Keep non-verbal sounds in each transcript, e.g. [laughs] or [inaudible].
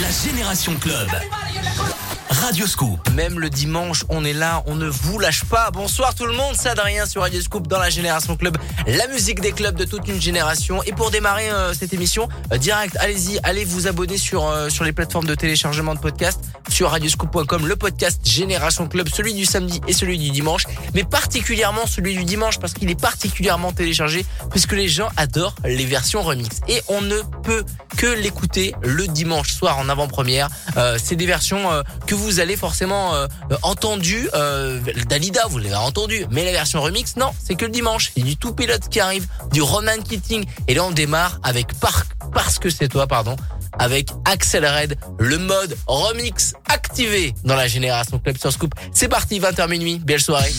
La Génération Club. Radio Scoop. Même le dimanche, on est là, on ne vous lâche pas. Bonsoir tout le monde, c'est Adrien sur Radio Scoop dans la Génération Club, la musique des clubs de toute une génération. Et pour démarrer euh, cette émission, euh, direct, allez-y, allez vous abonner sur euh, sur les plateformes de téléchargement de podcasts, sur radioscoop.com, le podcast Génération Club, celui du samedi et celui du dimanche, mais particulièrement celui du dimanche parce qu'il est particulièrement téléchargé puisque les gens adorent les versions remix. Et on ne peut que l'écouter le dimanche soir en avant-première. c'est des versions que vous allez forcément euh, entendu. Euh, Dalida, vous l'avez entendu. Mais la version remix, non, c'est que le dimanche. Il y a du tout pilote qui arrive, du Ronan Keating. Et là, on démarre avec Park, parce que c'est toi, pardon, avec Axel le mode remix activé dans la génération Club sur Scoop. C'est parti, 20h minuit. Belle soirée.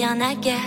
Bien à guerre.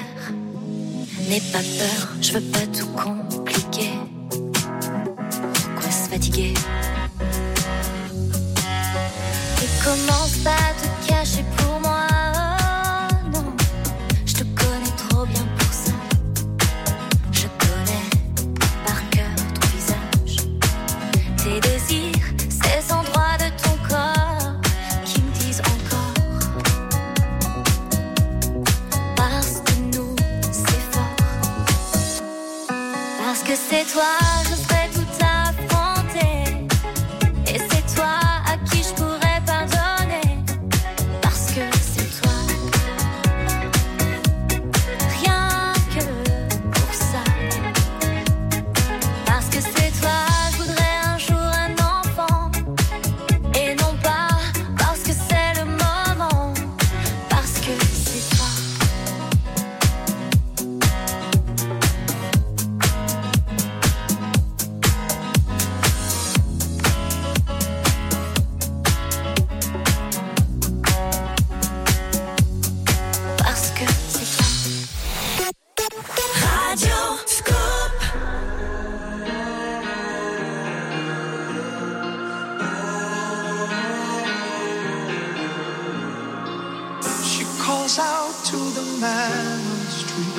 Out to the man on the street.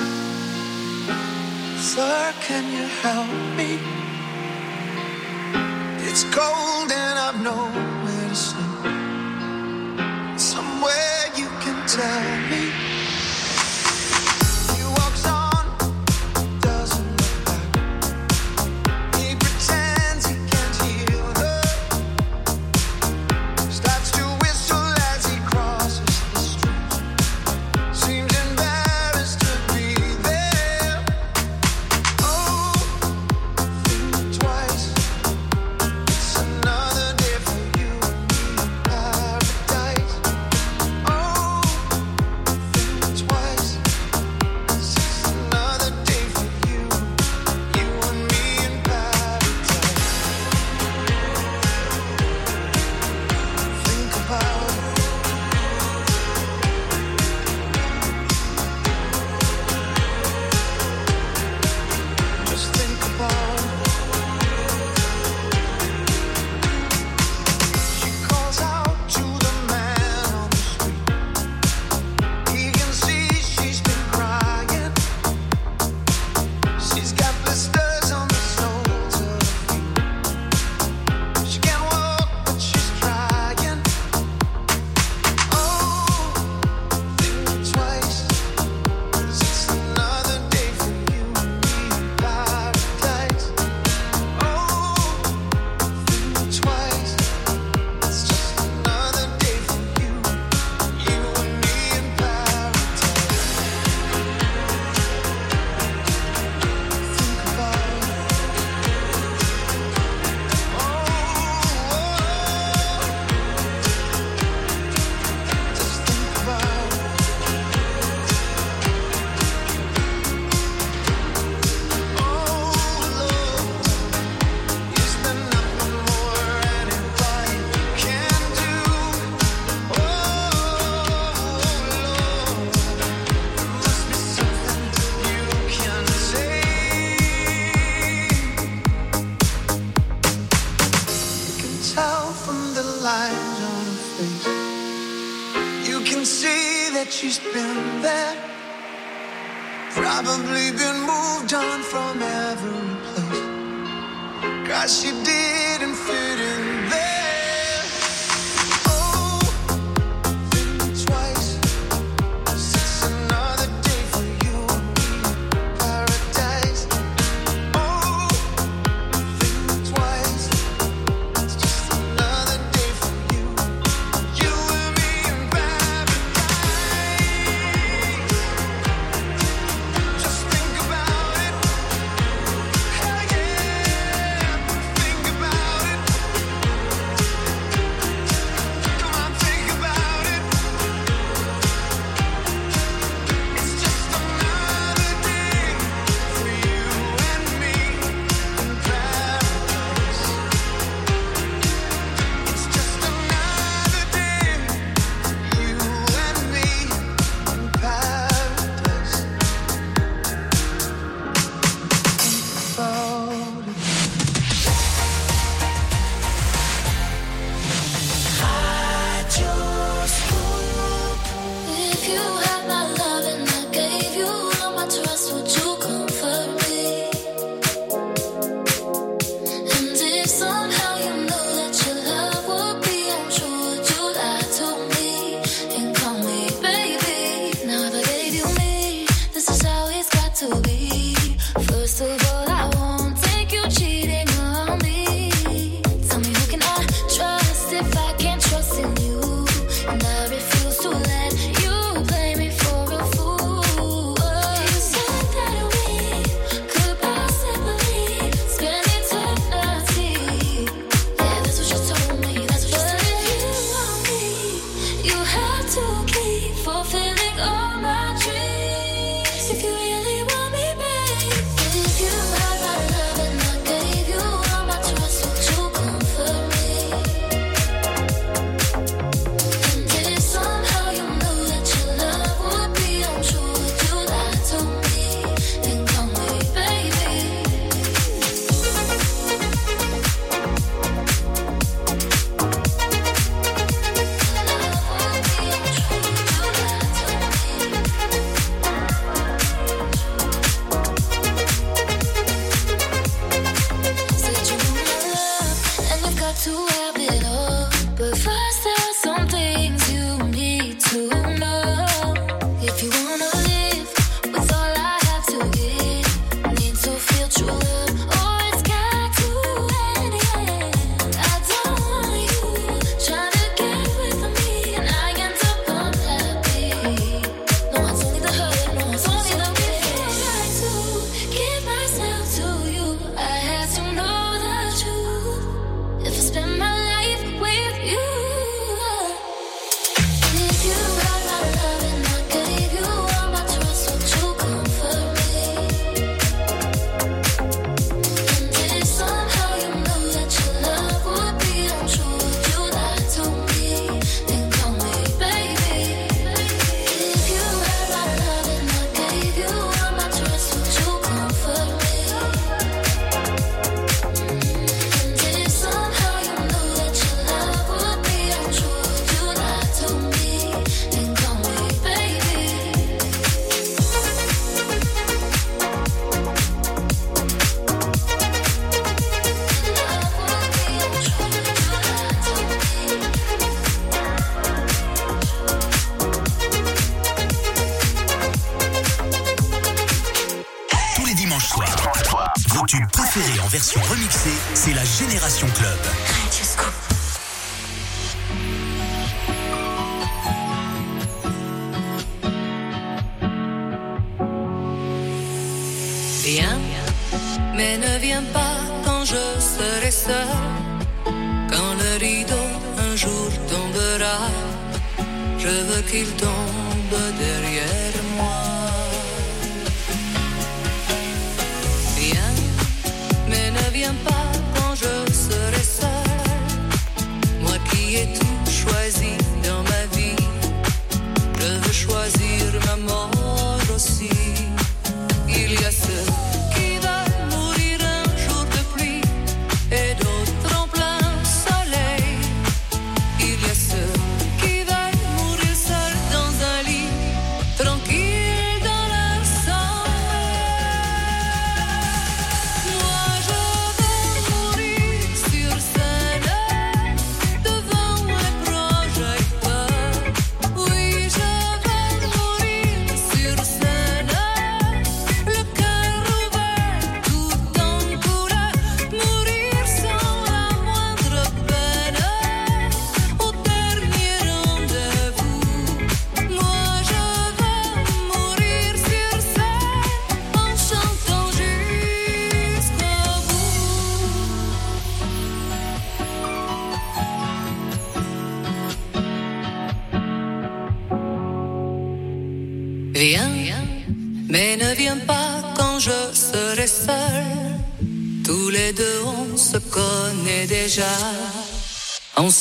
Sir, can you help me? It's cold and I've nowhere to sleep. Somewhere you can tell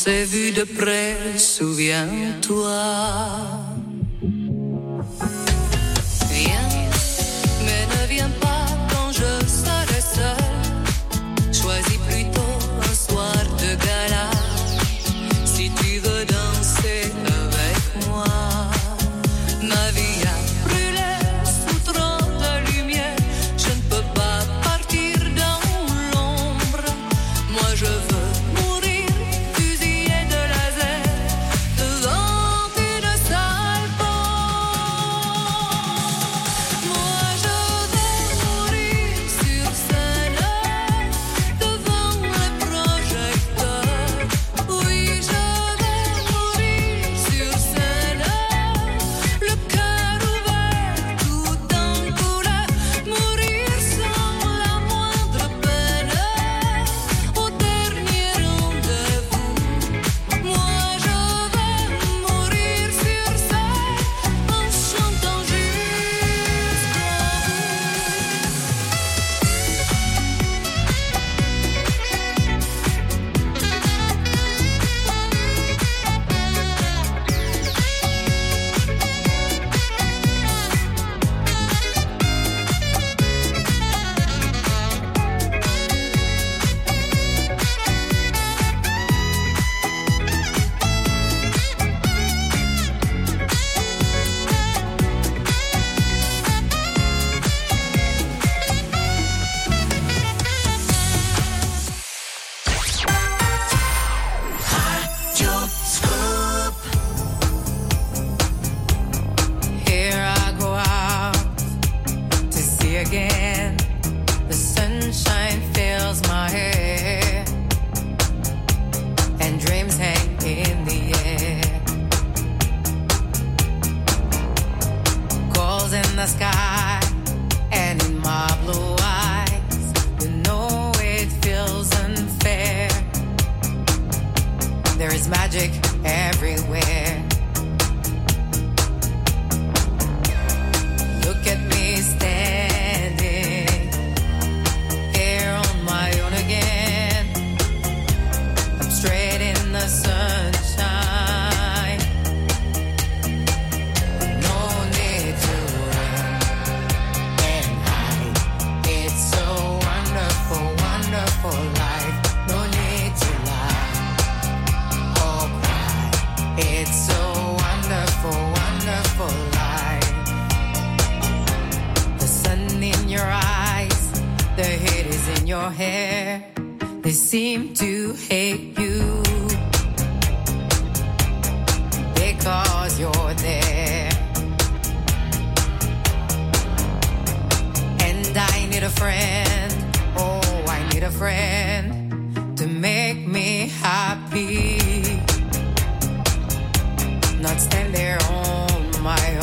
s'est vu de près, souviens-toi. your hair. They seem to hate you because you're there. And I need a friend. Oh, I need a friend to make me happy. Not stand there on my own.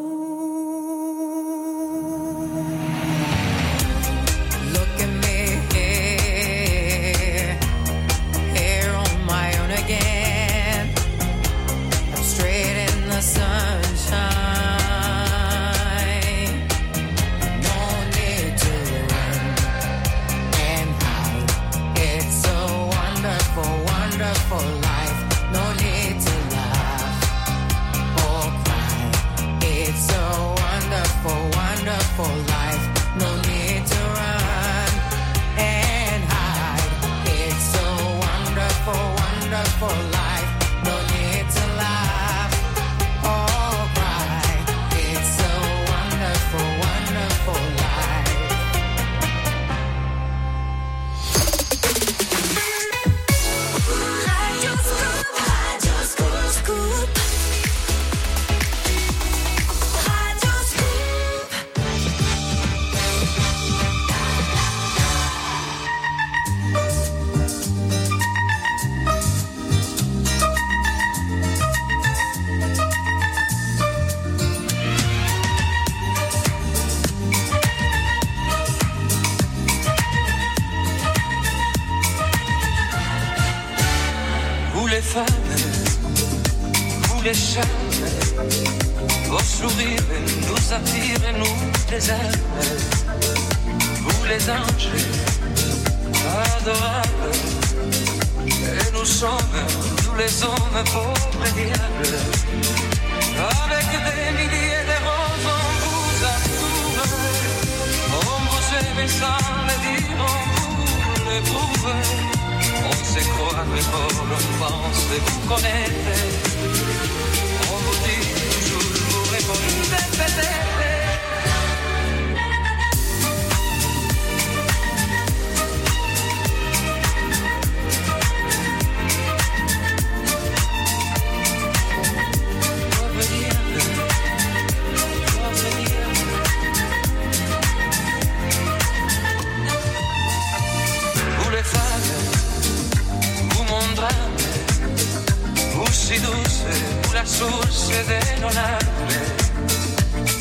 la source denominante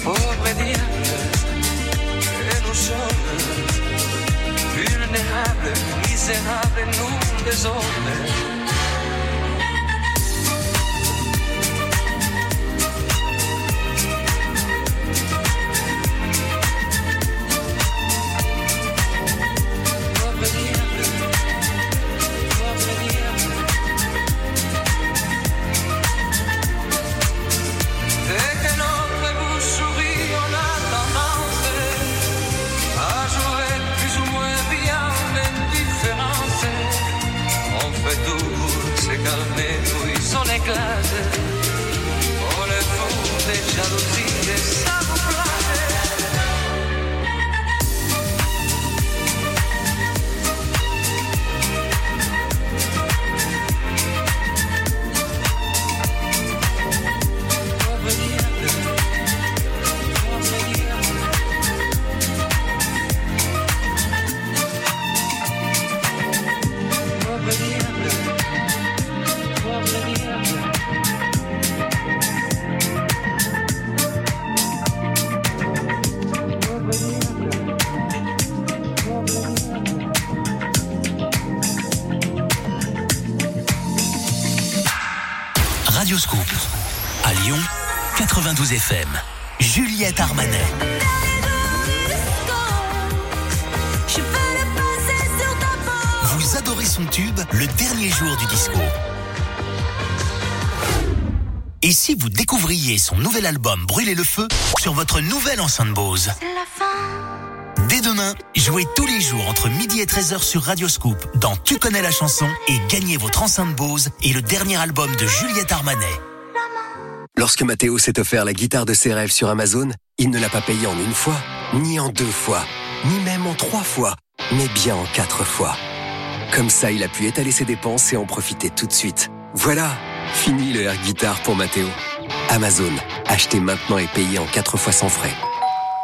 obbediente e non solo vulnerabile miserabile in un desordine découvriez son nouvel album Brûler le feu sur votre nouvelle enceinte Bose Dès demain, jouez tous les jours entre midi et 13h sur Radioscoop dans Tu connais la chanson et gagnez votre enceinte Bose et le dernier album de Juliette Armanet. Lorsque Mathéo s'est offert la guitare de ses rêves sur Amazon, il ne l'a pas payée en une fois, ni en deux fois, ni même en trois fois, mais bien en quatre fois. Comme ça, il a pu étaler ses dépenses et en profiter tout de suite. Voilà, fini le air guitare pour Mathéo. Amazon, achetez maintenant et payez en quatre fois sans frais.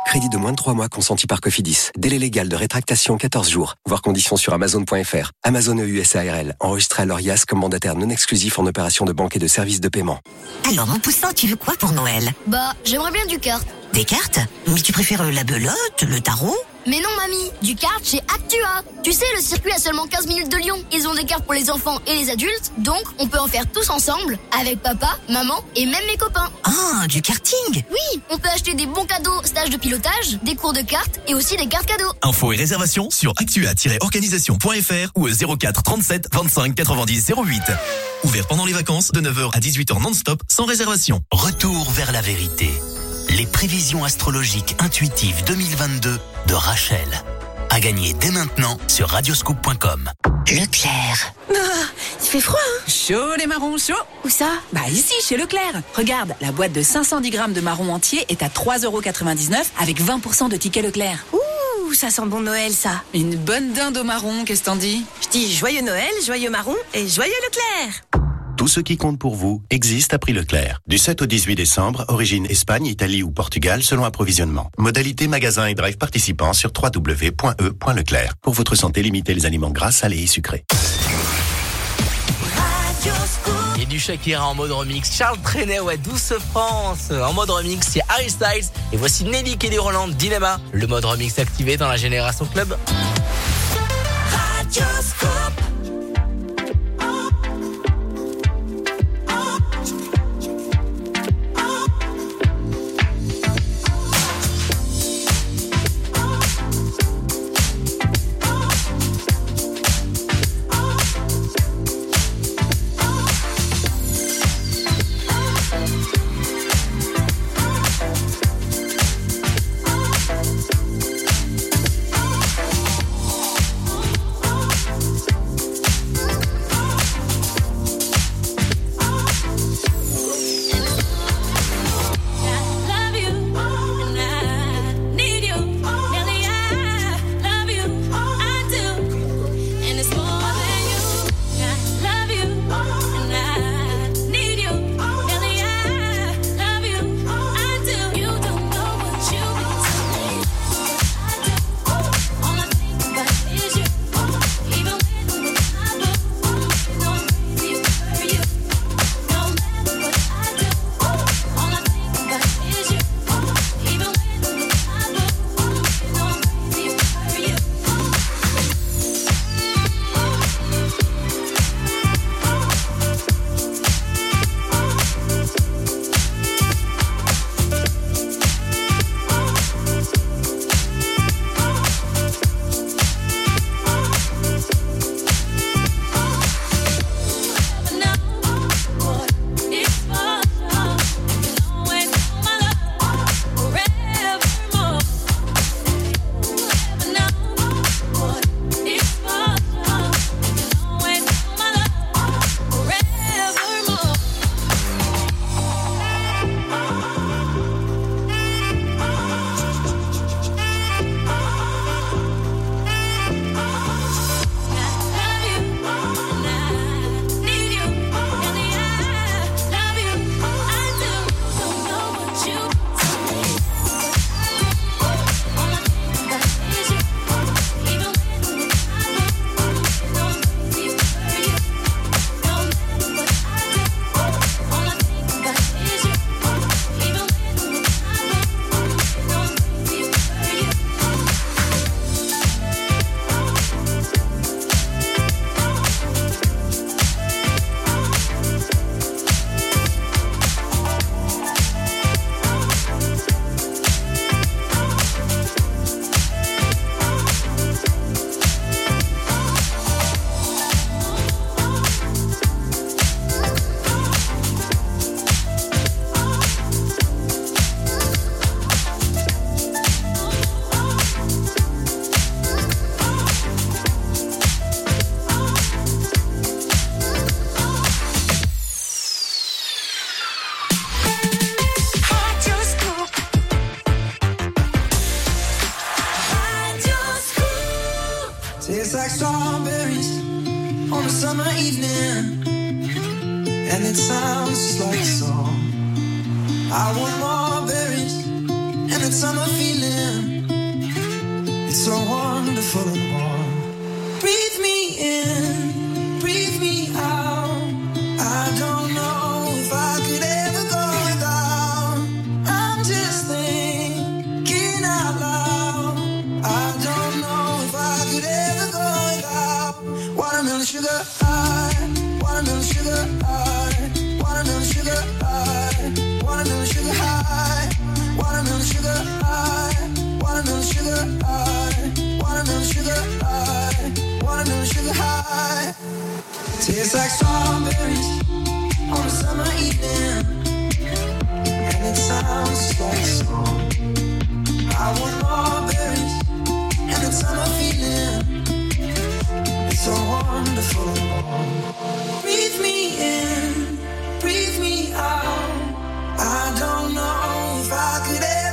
Crédit de moins de 3 mois consenti par Cofidis. Délai légal de rétractation 14 jours. Voir conditions sur amazon.fr. Amazon EUSARL. Enregistré à l'ORIAS comme mandataire non exclusif en opération de banque et de services de paiement. Alors, mon poussin, tu veux quoi pour Noël? Bah, j'aimerais bien du kart. Des cartes? Mais tu préfères la belote, le tarot? Mais non, mamie, du kart chez Actua. Tu sais, le circuit a seulement 15 minutes de Lyon. Ils ont des cartes pour les enfants et les adultes, donc on peut en faire tous ensemble, avec papa, maman et même mes copains. Ah, du karting Oui, on peut acheter des bons cadeaux, stages de pilotage, des cours de cartes et aussi des cartes cadeaux. Infos et réservations sur actua-organisation.fr ou au 04 37 25 90 08. Ouvert pendant les vacances de 9h à 18h non-stop sans réservation. Retour vers la vérité. Les prévisions astrologiques intuitives 2022 de Rachel. À gagner dès maintenant sur radioscoop.com. Leclerc. Il fait froid, hein? Chaud les marrons, chaud Où ça? Bah ici, chez Leclerc. Regarde, la boîte de 510 grammes de marrons entiers est à 3,99€ avec 20% de tickets Leclerc. Ouh, ça sent bon Noël, ça. Une bonne dinde au marron, qu'est-ce t'en dis? Je dis joyeux Noël, joyeux marron et joyeux Leclerc. Tout ce qui compte pour vous existe à prix Leclerc. Du 7 au 18 décembre, origine Espagne, Italie ou Portugal selon approvisionnement. Modalité magasin et drive participants sur www.e.leclerc. Pour votre santé, limitez les aliments gras, salés et sucrés. Et du Shakira en mode remix. Charles Trenet, ouais, Douce France. En mode remix, c'est Harry Styles. Et voici Nelly Kelly Roland, Dilemma. Le mode remix activé dans la Génération Club. It's like strawberries on a summer evening, and it sounds like song. I want more berries and a summer feeling. It's so wonderful. Breathe me in, breathe me out. I don't know if I could ever.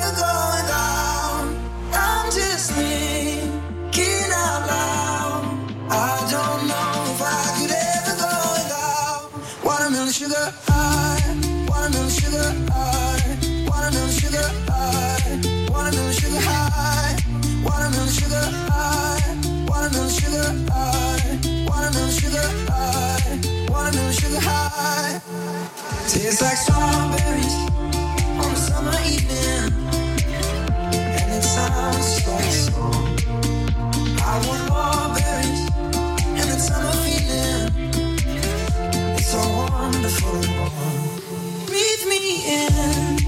Tastes like strawberries on a summer evening, and it sounds like so. I want more berries and that summer feeling. It's so wonderful. Breathe me in.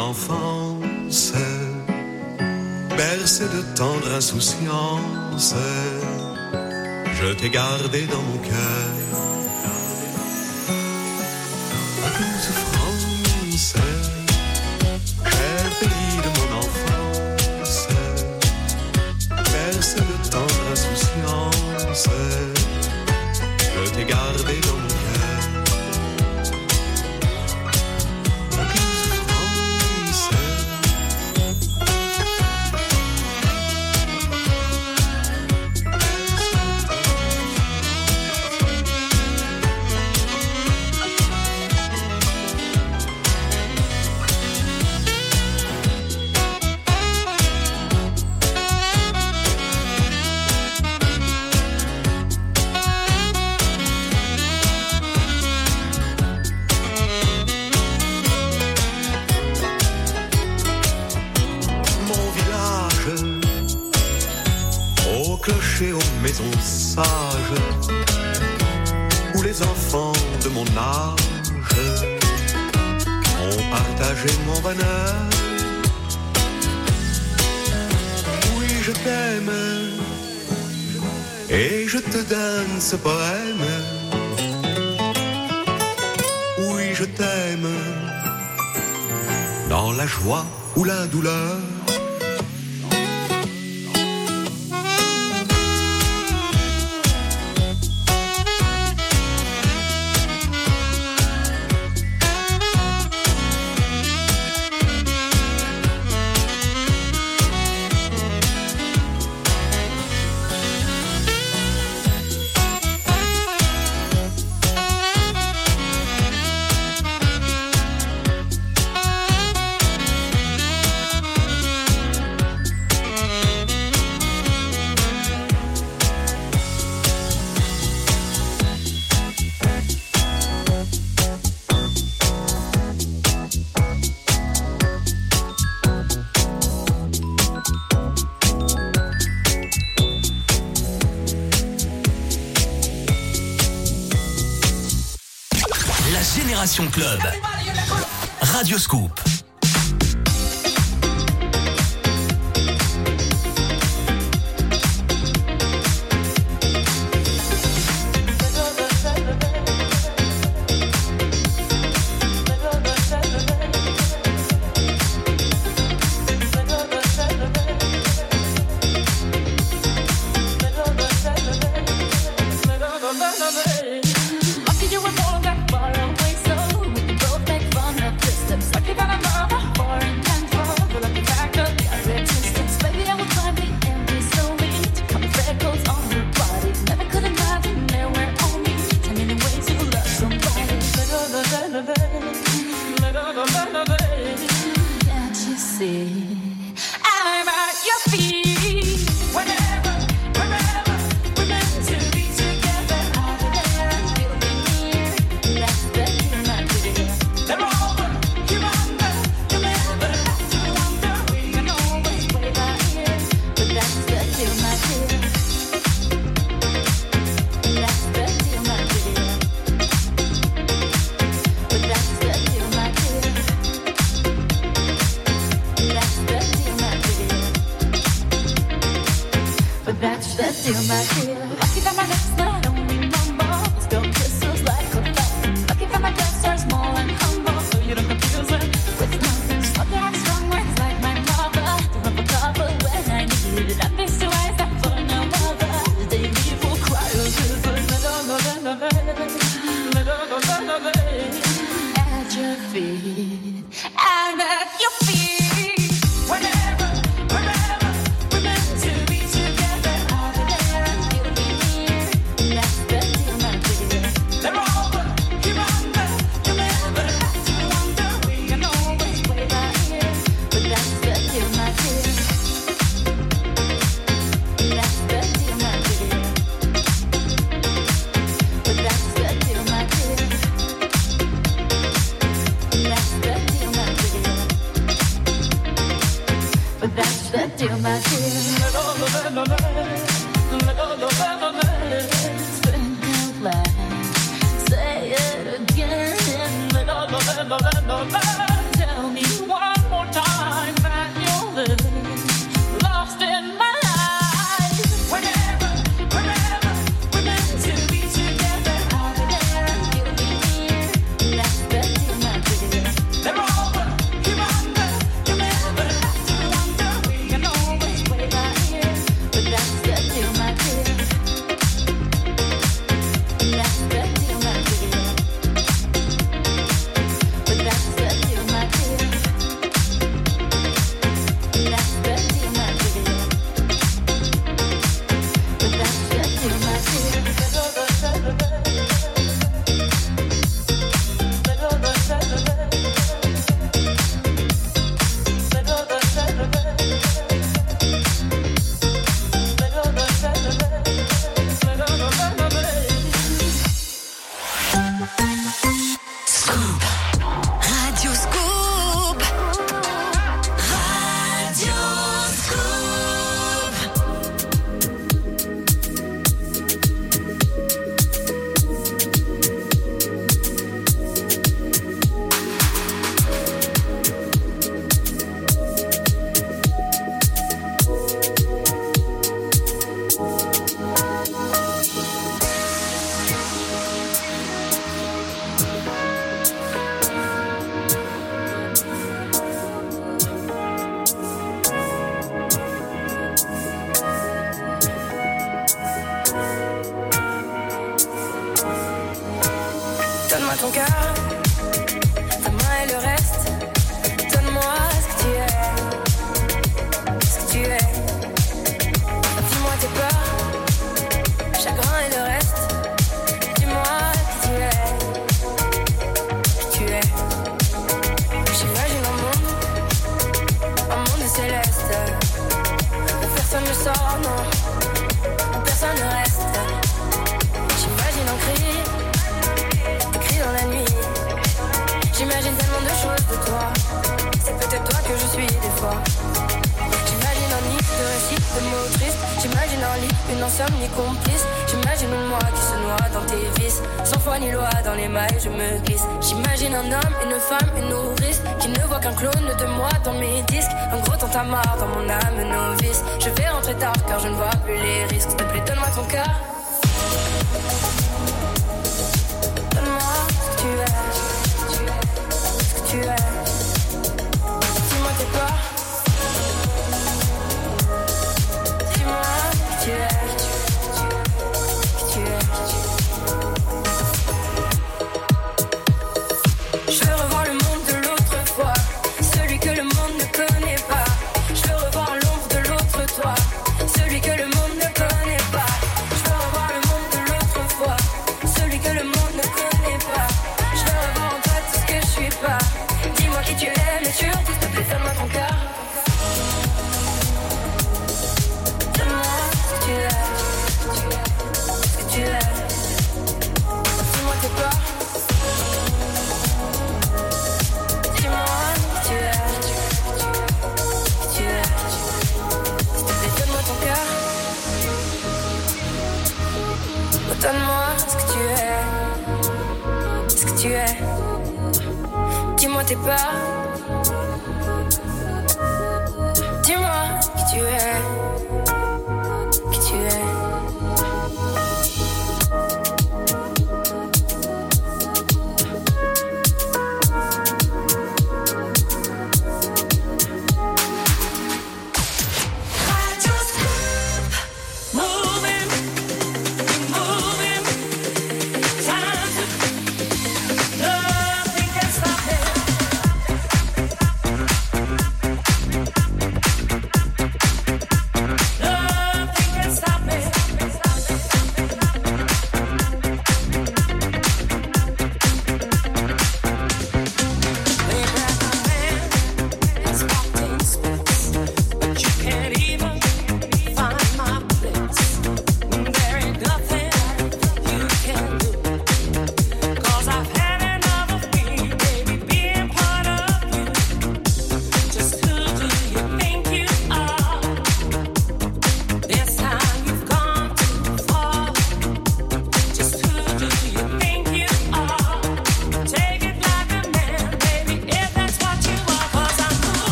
enfance, bercée de tendre insouciance, je t'ai gardé dans mon cœur. mon bonheur. Oui, je t'aime et je te donne ce poème. Oui, je t'aime dans la joie ou la douleur. Club. Radio Scoop. tu.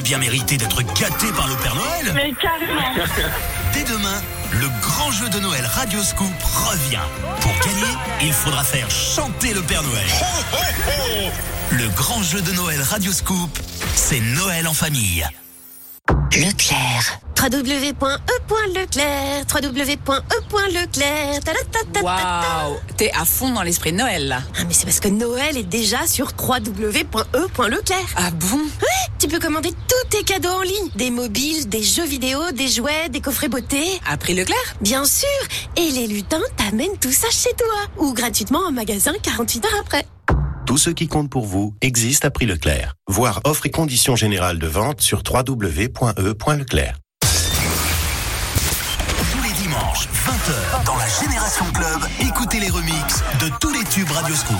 bien mérité d'être gâté par le Père Noël. Mais carrément. [laughs] Dès demain, le grand jeu de Noël Radio Scoop revient. Pour gagner, il faudra faire chanter le Père Noël. Le grand jeu de Noël Radio Scoop, c'est Noël en famille. Leclerc. www.e.leclerc. www.e.leclerc. Waouh, t'es à fond dans l'esprit de Noël. Ah mais c'est parce que Noël est déjà sur www.e.leclerc. Ah bon? Tu peux commander tes cadeaux en ligne. Des mobiles, des jeux vidéo, des jouets, des coffrets beauté. À prix Leclerc Bien sûr Et les lutins t'amènent tout ça chez toi. Ou gratuitement en magasin 48 heures après. Tout ce qui compte pour vous existe à prix Leclerc. Voir offre et conditions générales de vente sur www.e.leclerc. Tous les dimanches, 20h, dans la Génération Club, écoutez les remixes de tous les tubes Radioscoop.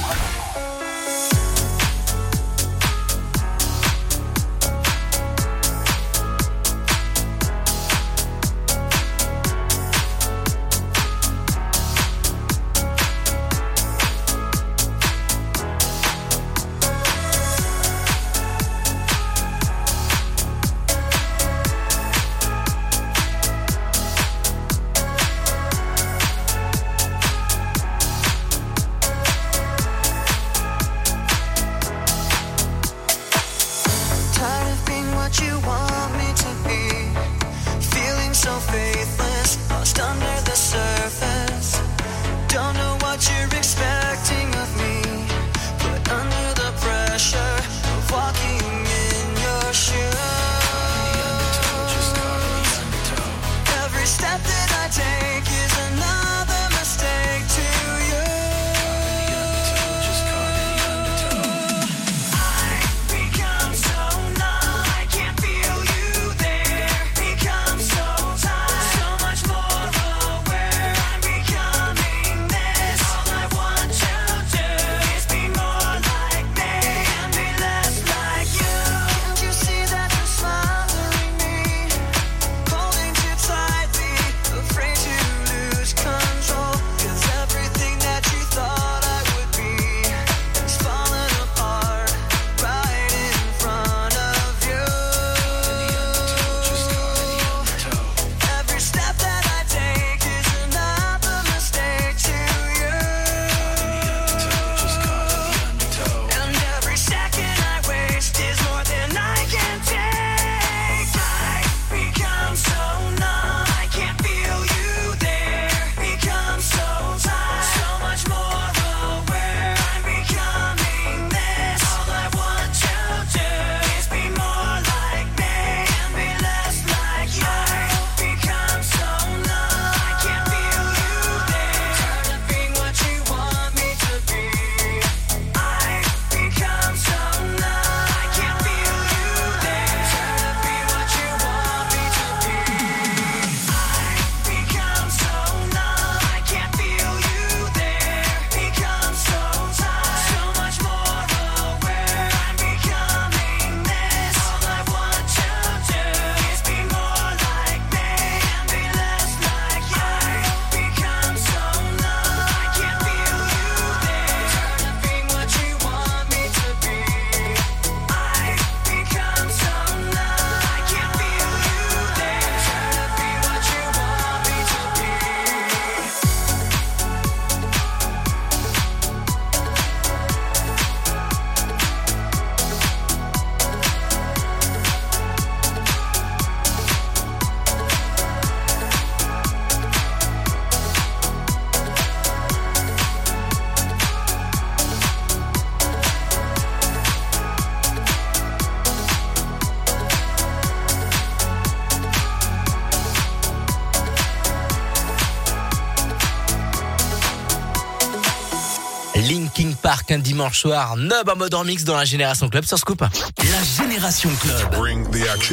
Dimanche soir, Nub en mode remix dans la Génération Club sur Scoop. La Génération Club.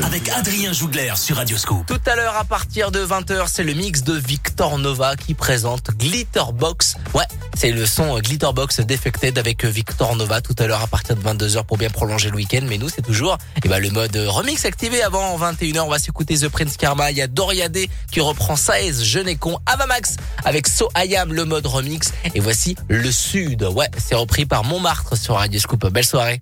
Avec Adrien Jougler sur Radioscoop. Tout à l'heure à partir de 20h, c'est le mix de Victor Nova qui présente Glitterbox. Ouais, c'est le son euh, Glitterbox Defected avec euh, Victor Nova tout à l'heure à partir de 22h pour bien prolonger le week-end. Mais nous, c'est toujours eh ben, le mode euh, remix activé avant 21h. On va s'écouter The Prince Karma. Il y a Doriade qui reprend Saez, Je n'ai con, Avamax avec So I le mode remix. Et voici le Sud. Ouais, c'est repris par Montmartre sur Radio Scoop. Belle soirée.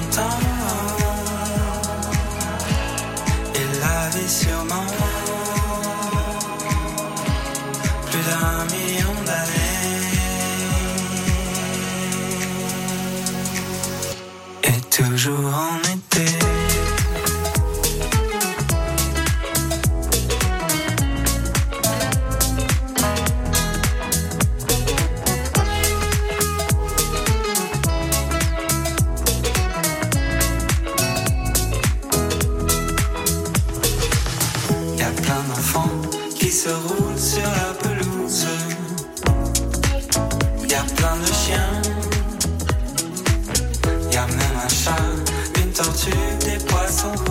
my tortues, des poissons.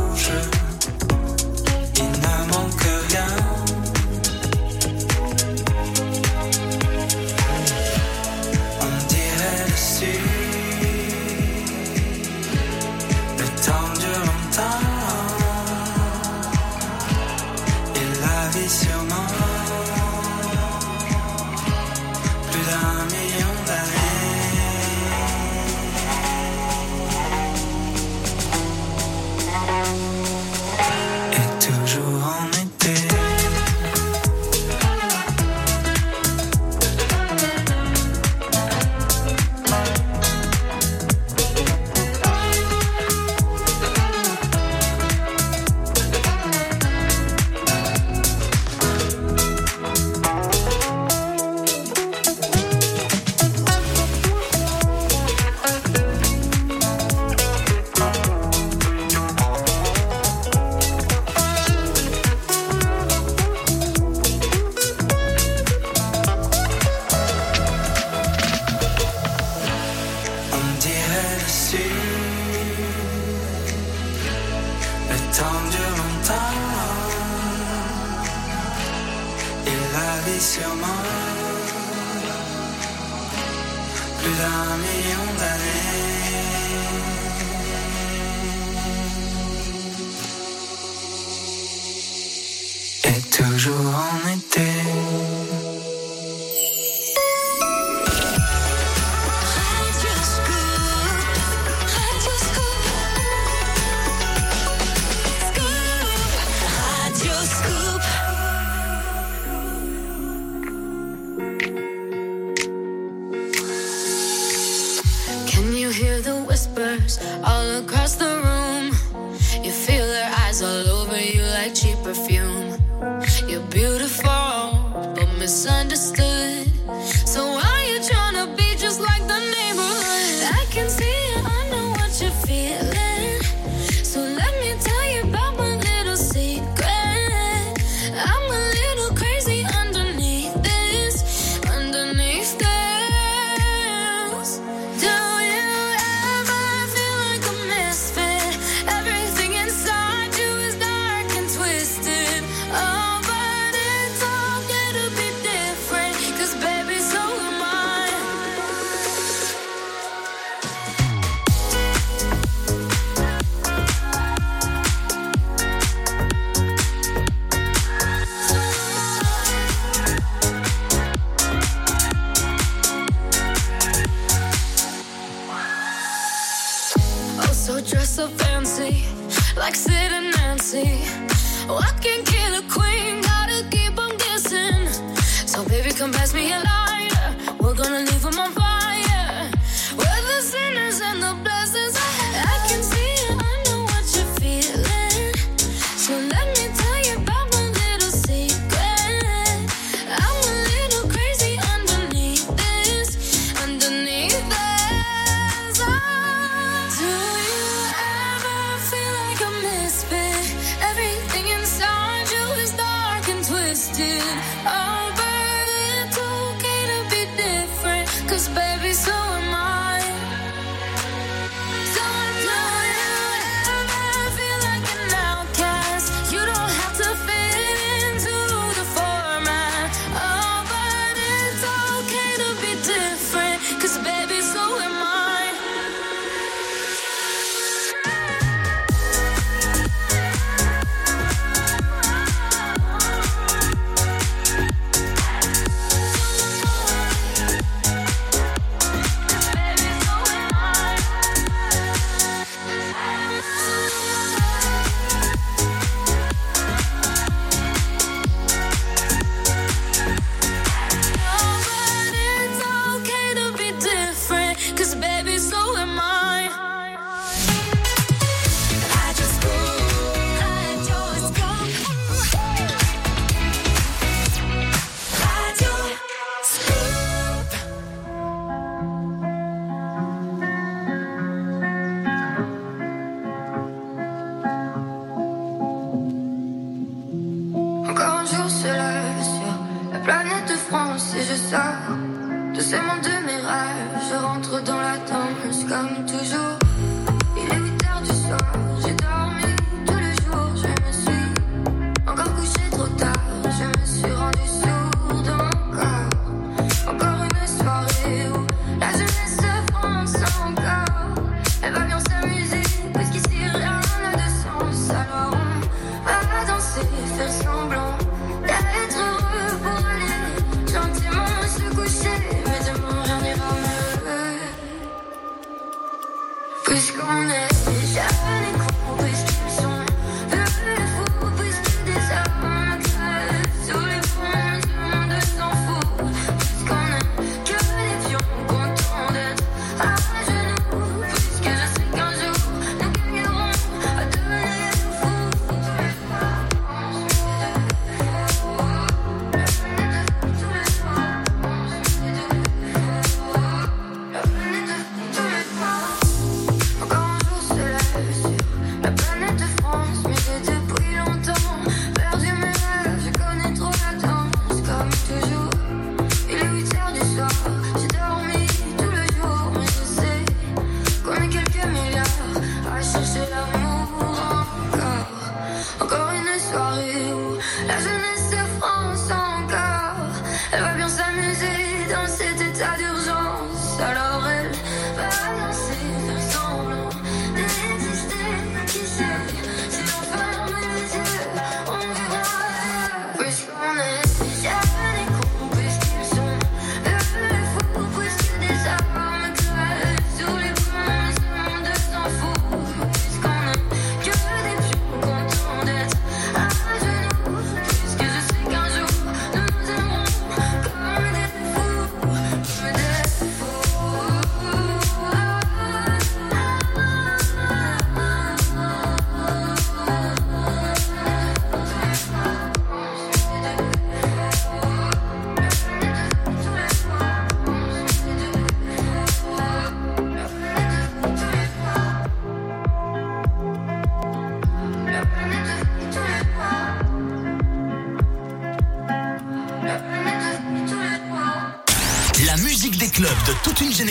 sun.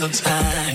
Little time,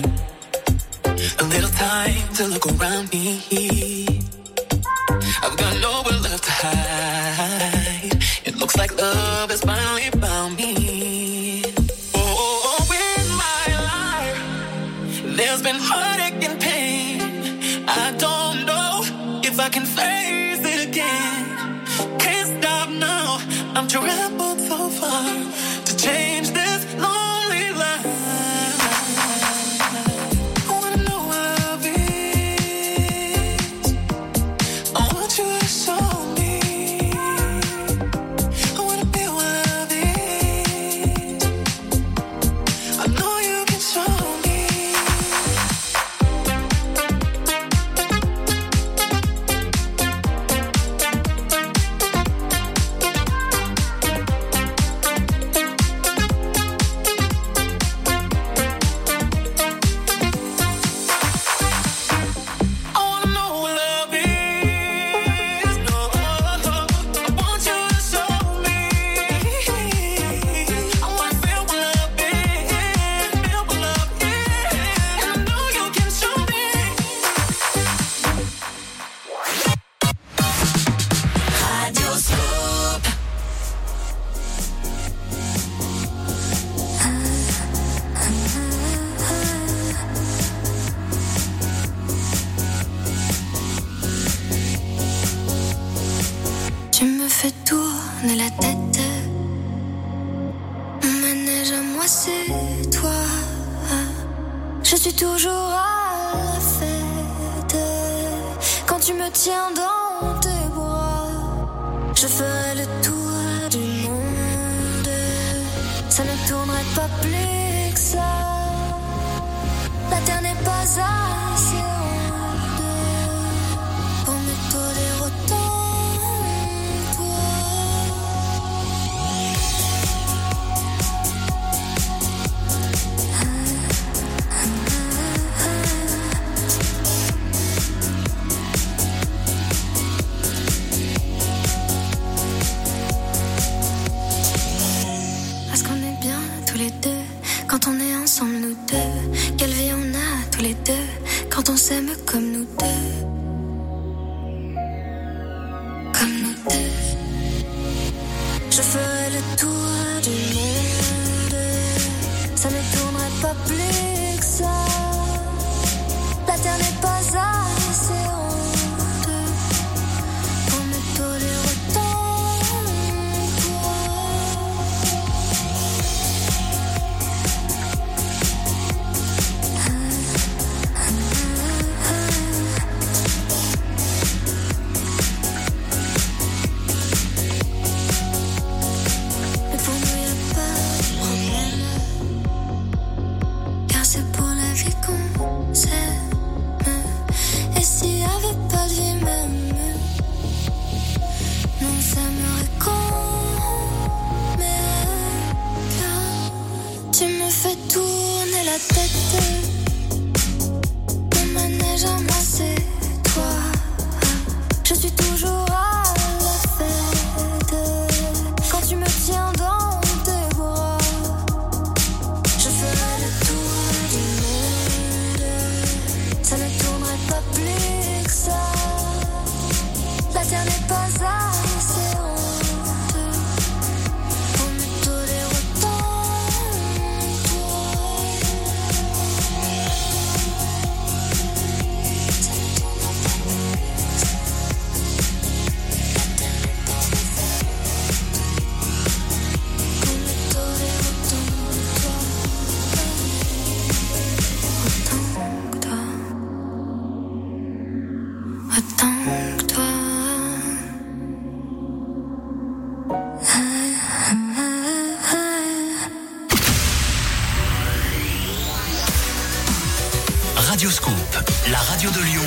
radio de Lyon,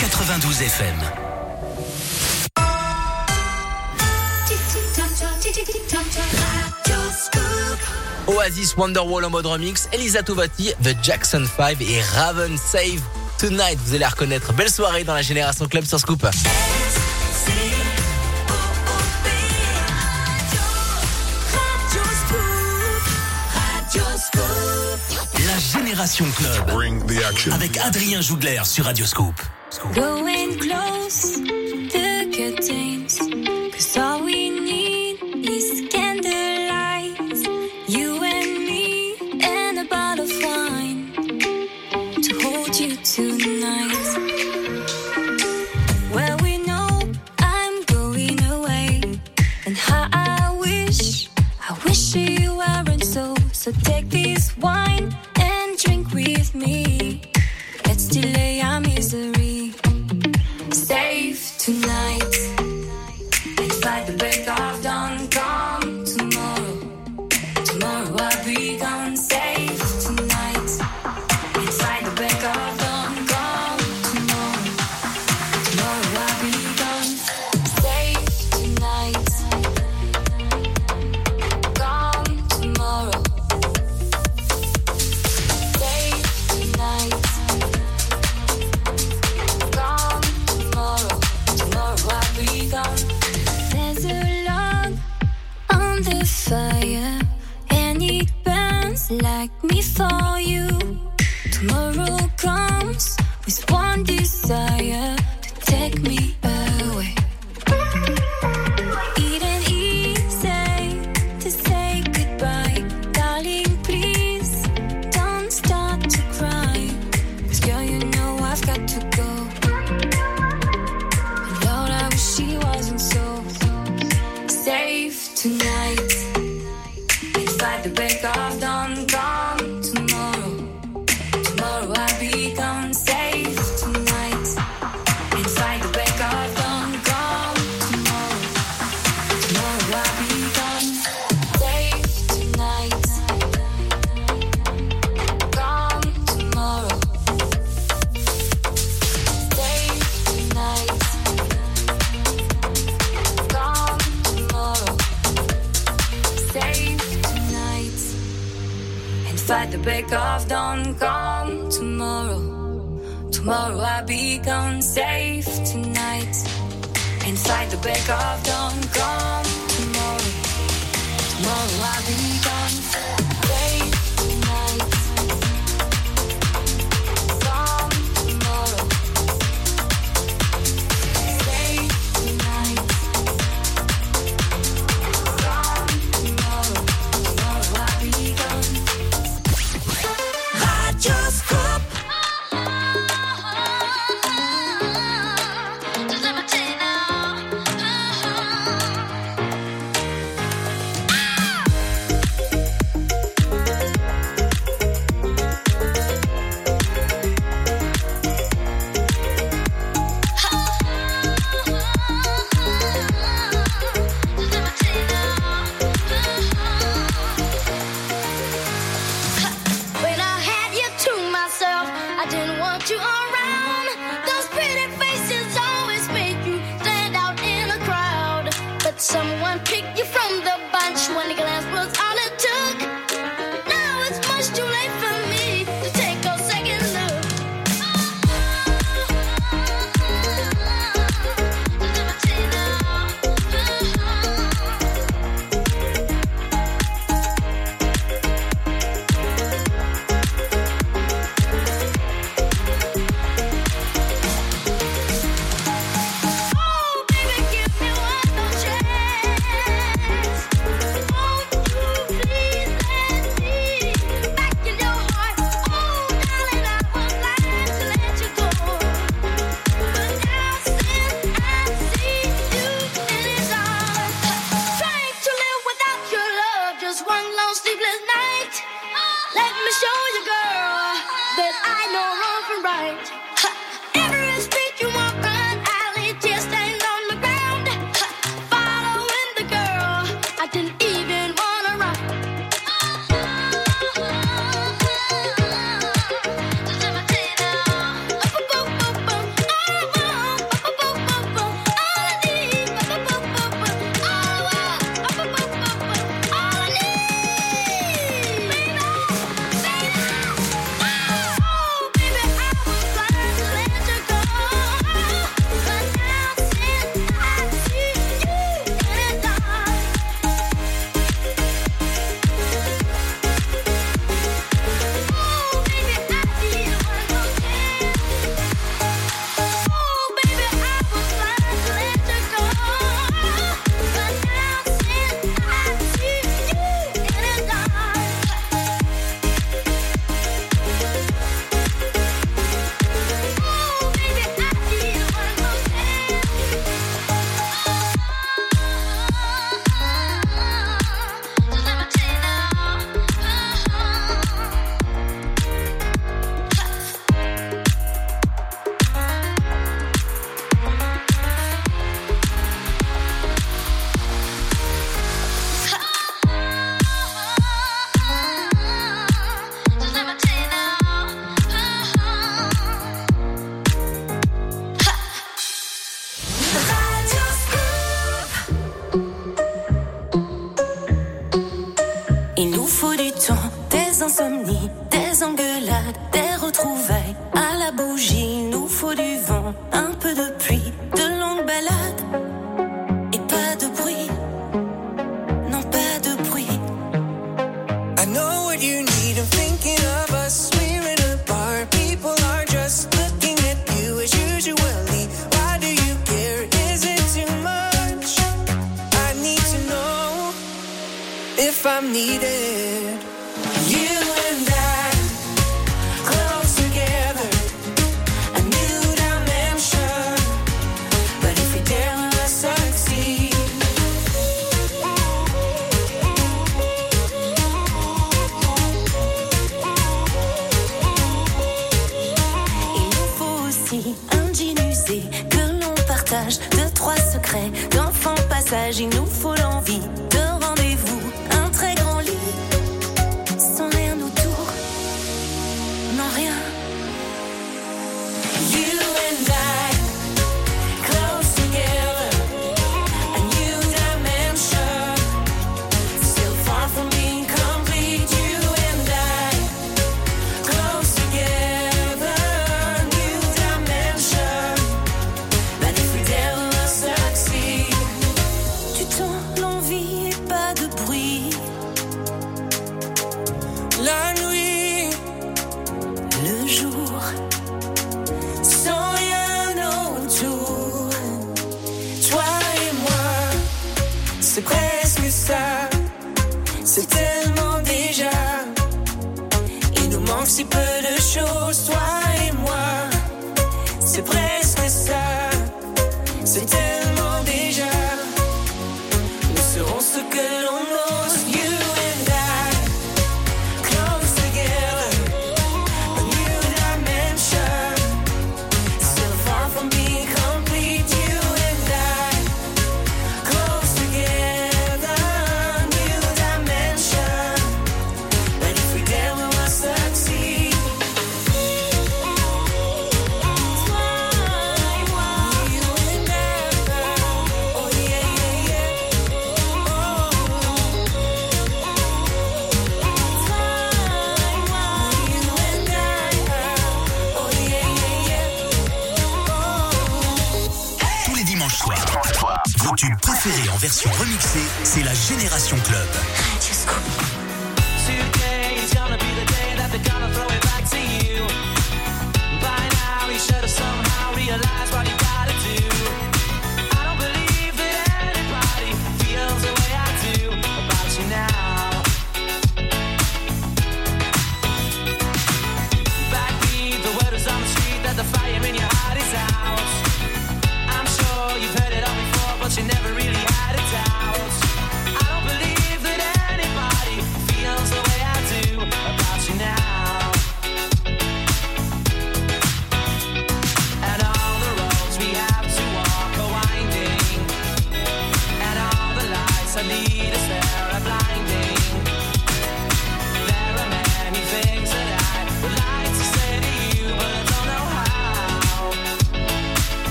92 FM. Oasis Wonderwall en mode remix, Elisa Tovati, The Jackson 5 et Raven Save Tonight. Vous allez reconnaître. Belle soirée dans la Génération Club sur Scoop. Avec Adrien Jougler sur Radioscope. Going.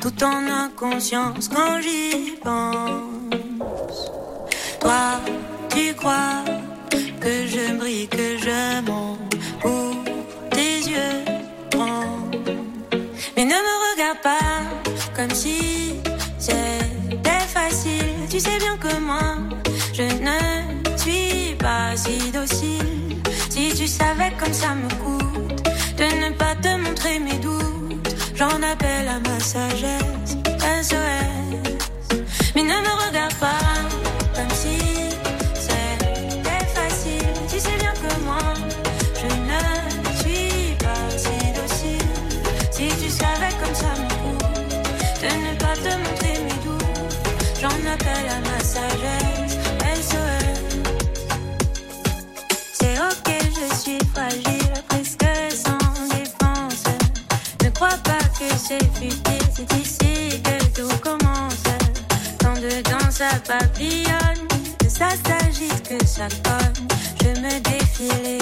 tout en inconscience quand j'y pense. Toi, tu crois que je brille, que je monte, ou tes yeux. Mais ne me regarde pas comme si c'était facile. Tu sais bien que moi, je ne suis pas si docile. Si tu savais comme ça me coûte. appel à ma sagesse. papillonne, que ça s'agite, que ça colle. Je me défile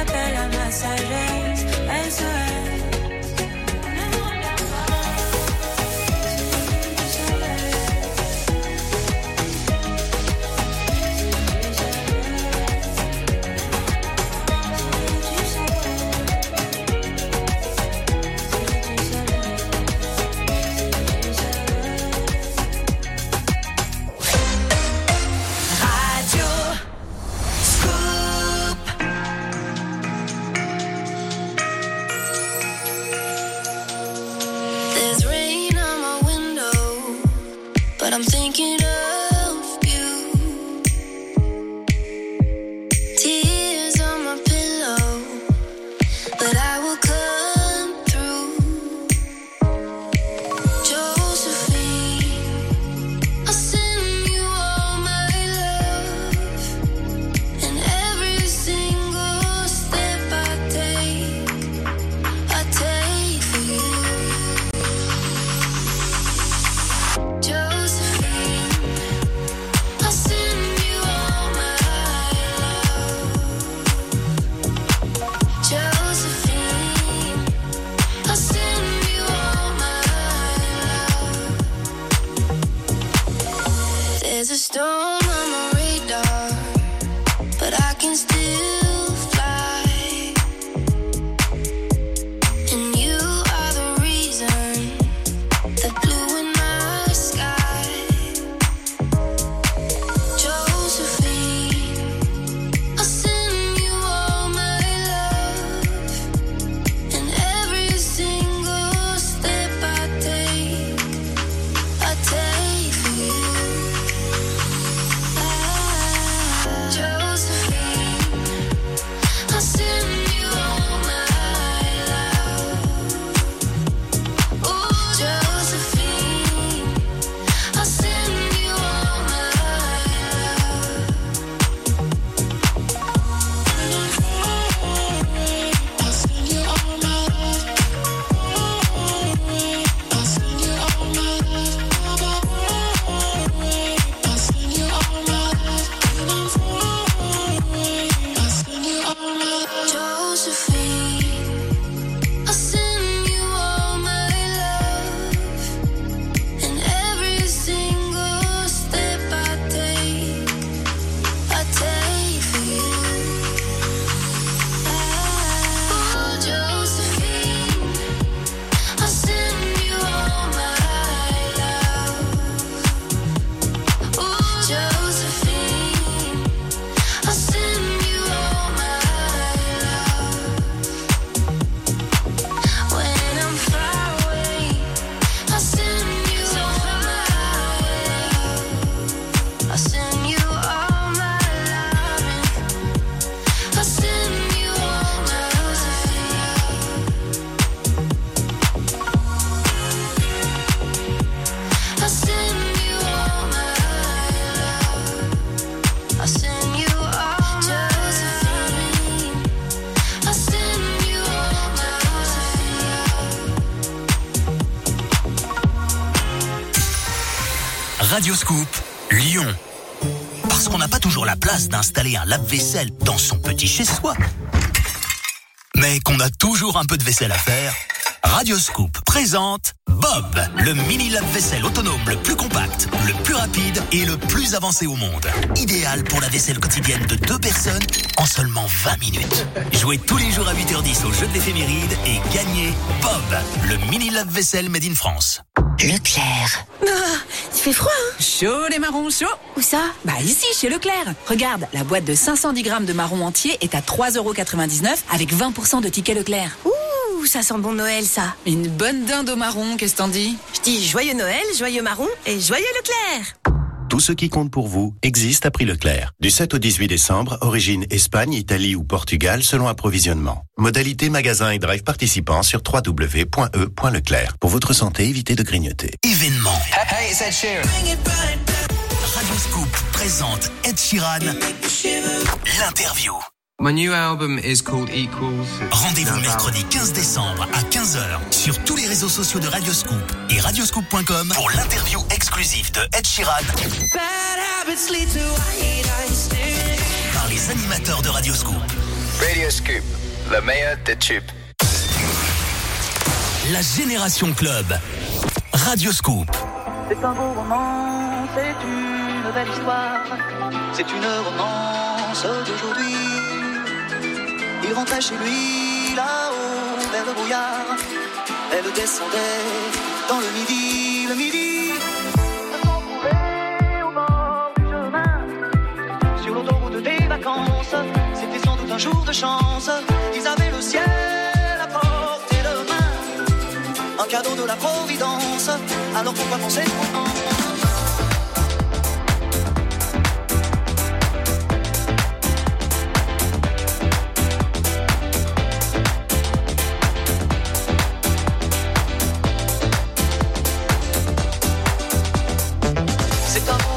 apenas más allá. D'installer un lave-vaisselle dans son petit chez-soi. Mais qu'on a toujours un peu de vaisselle à faire. Radio Scoop présente Bob, le mini lave-vaisselle autonome le plus compact, le plus rapide et le plus avancé au monde. Idéal pour la vaisselle quotidienne de deux personnes en seulement 20 minutes. Jouez tous les jours à 8h10 au jeu de l'éphéméride et gagnez Bob, le mini lave-vaisselle made in France. Leclerc. Ah, il fait froid, hein? Chaud les marrons, chaud Où ça? Bah ici, chez Leclerc. Regarde, la boîte de 510 grammes de marron entier est à 3,99€ avec 20% de tickets Leclerc. Ouh, ça sent bon Noël, ça. Une bonne dinde au marron, qu'est-ce t'en dis? Je dis joyeux Noël, joyeux marron et joyeux Leclerc. Tout ce qui compte pour vous existe à prix Leclerc. Du 7 au 18 décembre, origine Espagne, Italie ou Portugal selon approvisionnement. Modalité magasin et drive participants sur www.e.leclerc. Pour votre santé, évitez de grignoter. Événement. Hey, c'est Cher. Radio Scoop présente Ed Sheeran. L'interview. My new album is called Equals. Rendez-vous mercredi 15 décembre à 15h sur tous les réseaux sociaux de Radio Scoop et radioscoop.com pour l'interview exclusive de Ed Sheeran par les animateurs de Radio Scoop. Radio Scoop, le meilleur des tubes. La Génération Club. Radio Scoop. C'est un beau roman, c'est une belle histoire. C'est une romance d'aujourd'hui. Il rentrait chez lui là-haut vers le brouillard. Elle descendait dans le midi, le midi. Se sont au bord du chemin, sur l'autoroute des vacances. C'était sans doute un jour de chance. Ils avaient le ciel à portée de main. Un cadeau de la Providence. Alors pourquoi penser pourtant C'est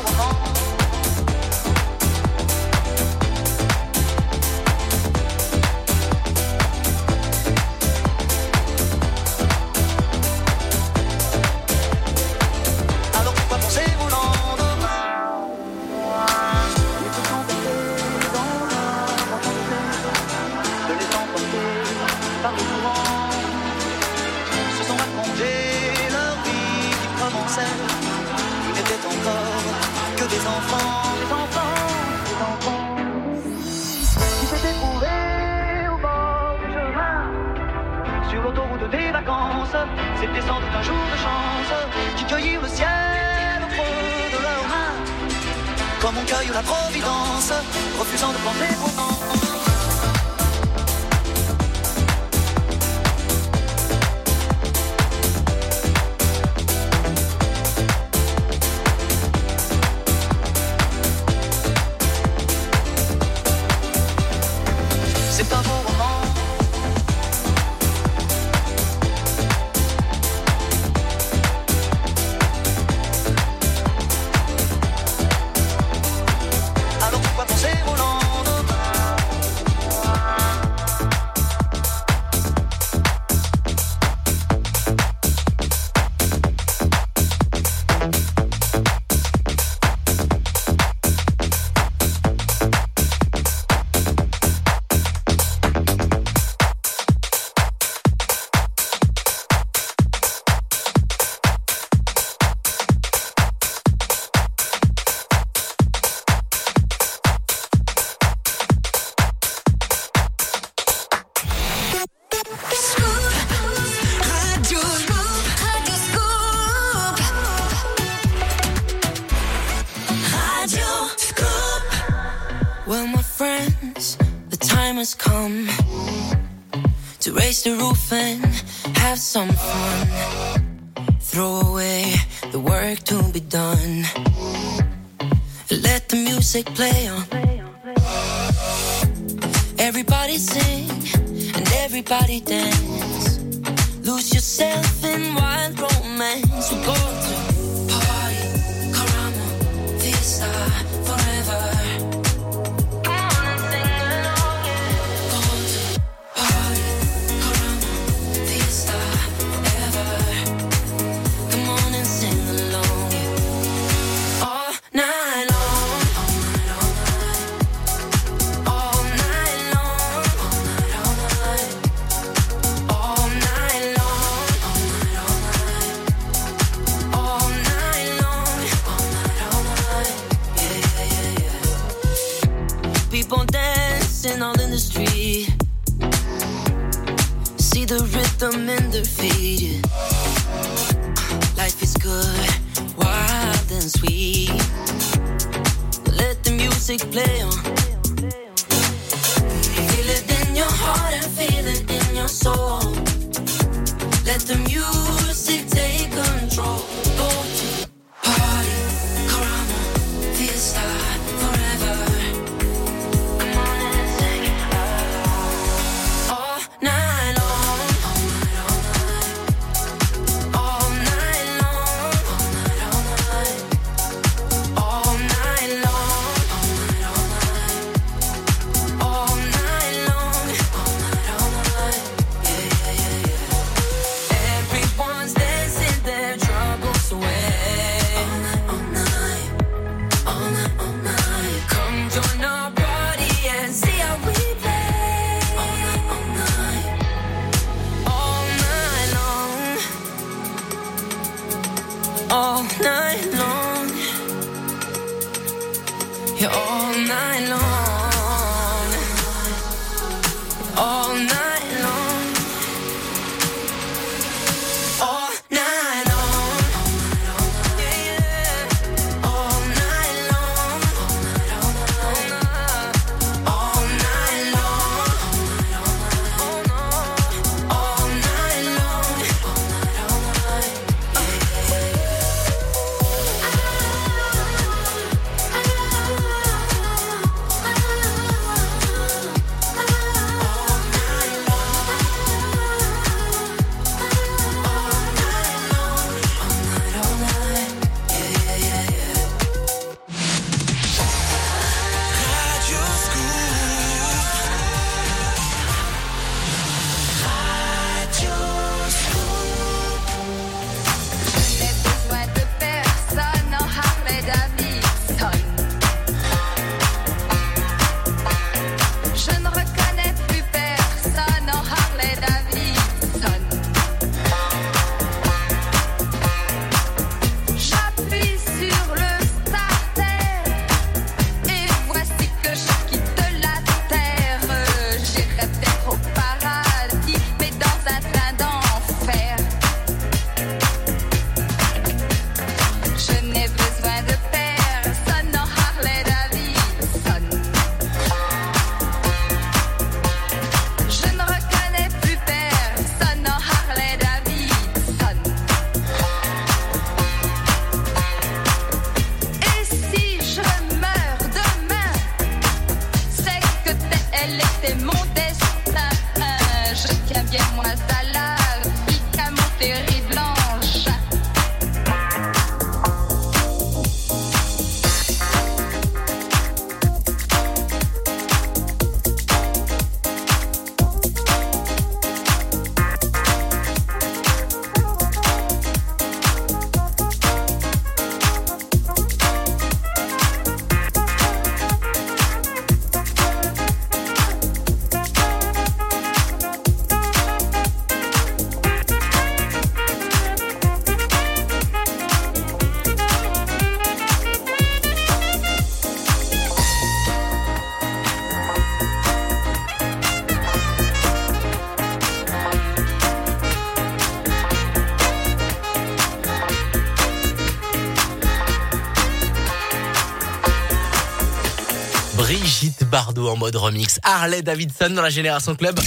Brigitte Bardot en mode remix. Harley Davidson dans la Génération Club.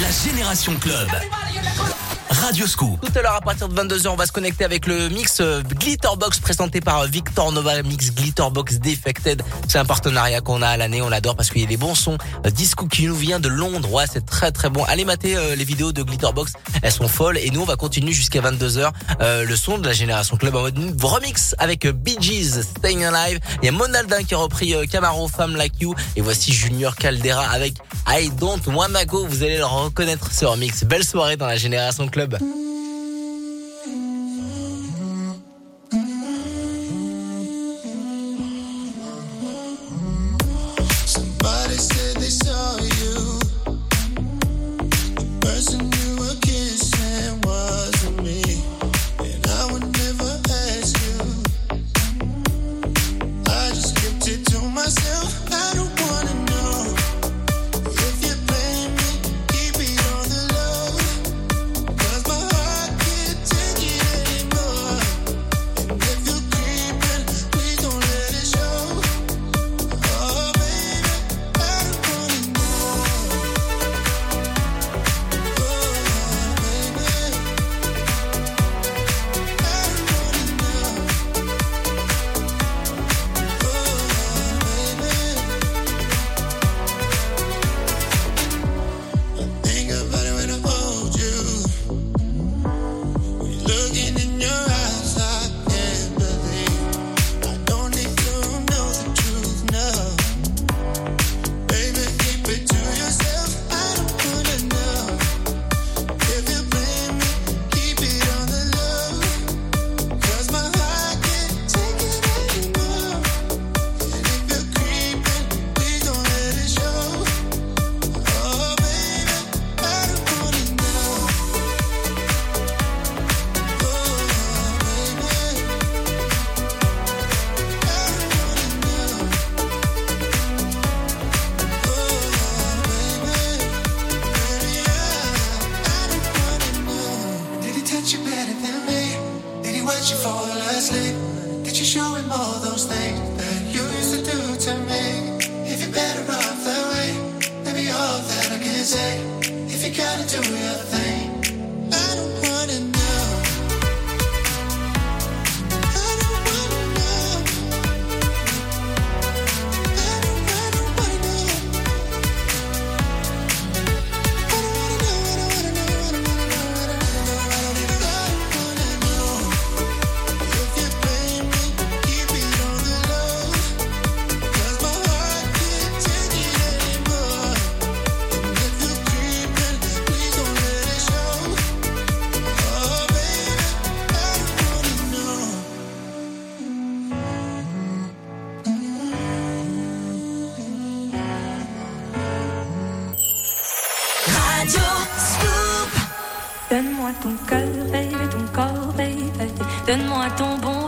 La Génération Club. Radio Scoop. Tout à l'heure, à partir de 22h, on va se connecter avec le mix euh, Glitterbox présenté par euh, Victor Nova, mix Glitterbox Defected. C'est un partenariat qu'on a à l'année, on l'adore parce qu'il y a des bons sons. Euh, disco qui nous vient de Londres, ouais, c'est très très bon. Allez mater les vidéos de Glitterbox, elles sont folles. Et nous, on va continuer jusqu'à 22h. Euh, le son de la Génération Club en mode remix avec euh, Bee Gees, Staying Alive. Il y a Monaldin qui a repris euh, Camaro, Femme Like You. Et voici Junior Caldera avec I Don't Wanna Go. Vous allez le reconnaître ce remix. Belle soirée dans la Génération Club.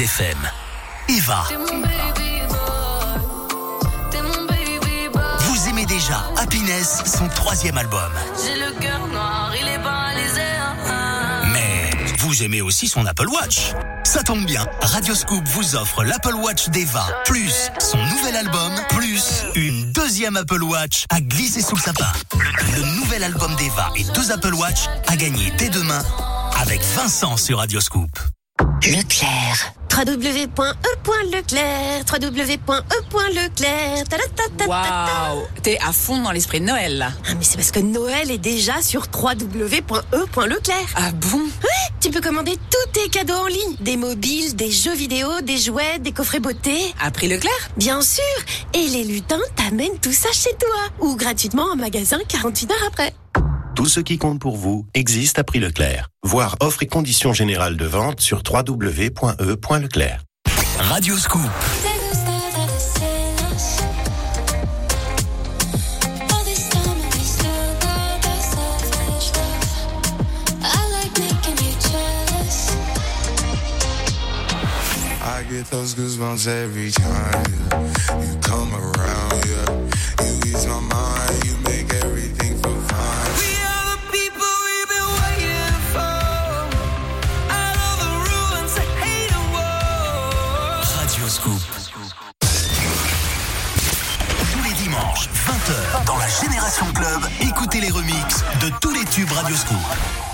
FM. Eva. Vous aimez déjà Happiness, son troisième album. J'ai le cœur noir, il est paralysé. Hein, hein. Mais vous aimez aussi son Apple Watch. Ça tombe bien, Radio Scoop vous offre l'Apple Watch d'Eva, plus son nouvel album, plus une deuxième Apple Watch à glisser sous le sapin. Le, nouvel album d'Eva et deux Apple Watch à gagner dès demain avec Vincent sur Radio Scoop. Leclerc www.e.leclerc, www.e.leclerc. Waouh T'es à fond dans l'esprit de Noël, là. Ah, mais c'est parce que Noël est déjà sur www.e.leclerc. Ah bon? Ouais, tu peux commander tous tes cadeaux en ligne. Des mobiles, des jeux vidéo, des jouets, des coffrets beauté. À prix Leclerc? Bien sûr Et les lutins t'amènent tout ça chez toi. Ou gratuitement en magasin 48 heures après. Tout ce qui compte pour vous existe à prix Leclerc. Voir offre et conditions générales de vente sur www.e.leclerc. Get those goosebumps every time you come around. Yeah, you ease my mind, 20h, dans la Génération Club, écoutez les remixes de tous les tubes Radioscoop. Au-dessus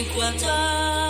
en pluie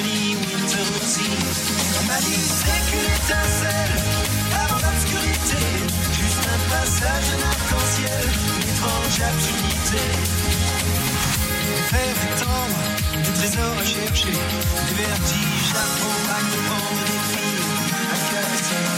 Winter. On m'a dit c'est qu'une étincelle avant l'obscurité, juste un passage d'un arc-en-ciel, une étrange absurdité. Faire étendre, des trésors à chercher, des vertiges à prendre, à comprendre, des filles à casser.